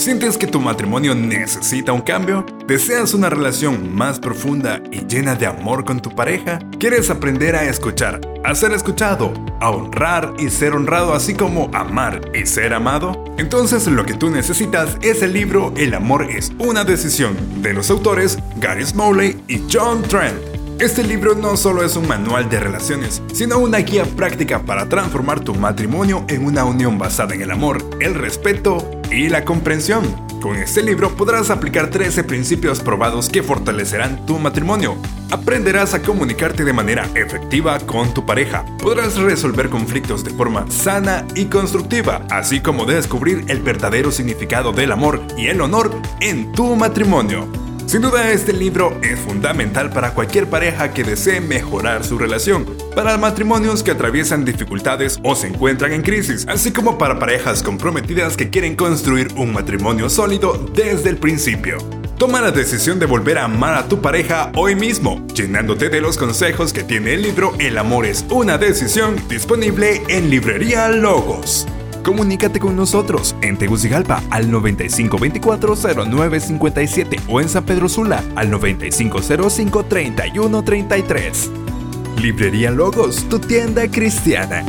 ¿Sientes que tu matrimonio necesita un cambio? ¿Deseas una relación más profunda y llena de amor con tu pareja? ¿Quieres aprender a escuchar, a ser escuchado, a honrar y ser honrado, así como amar y ser amado? Entonces lo que tú necesitas es el libro El amor es una decisión de los autores Gary Smalley y John Trent. Este libro no solo es un manual de relaciones, sino una guía práctica para transformar tu matrimonio en una unión basada en el amor, el respeto y la comprensión. Con este libro podrás aplicar 13 principios probados que fortalecerán tu matrimonio. Aprenderás a comunicarte de manera efectiva con tu pareja. Podrás resolver conflictos de forma sana y constructiva, así como descubrir el verdadero significado del amor y el honor en tu matrimonio. Sin duda este libro es fundamental para cualquier pareja que desee mejorar su relación, para matrimonios que atraviesan dificultades o se encuentran en crisis, así como para parejas comprometidas que quieren construir un matrimonio sólido desde el principio. Toma la decisión de volver a amar a tu pareja hoy mismo, llenándote de los consejos que tiene el libro El amor es una decisión, disponible en Librería Logos. Comunícate con nosotros en Tegucigalpa al 9524-0957 o en San Pedro Sula al 9505-3133. Librería Logos, tu tienda cristiana.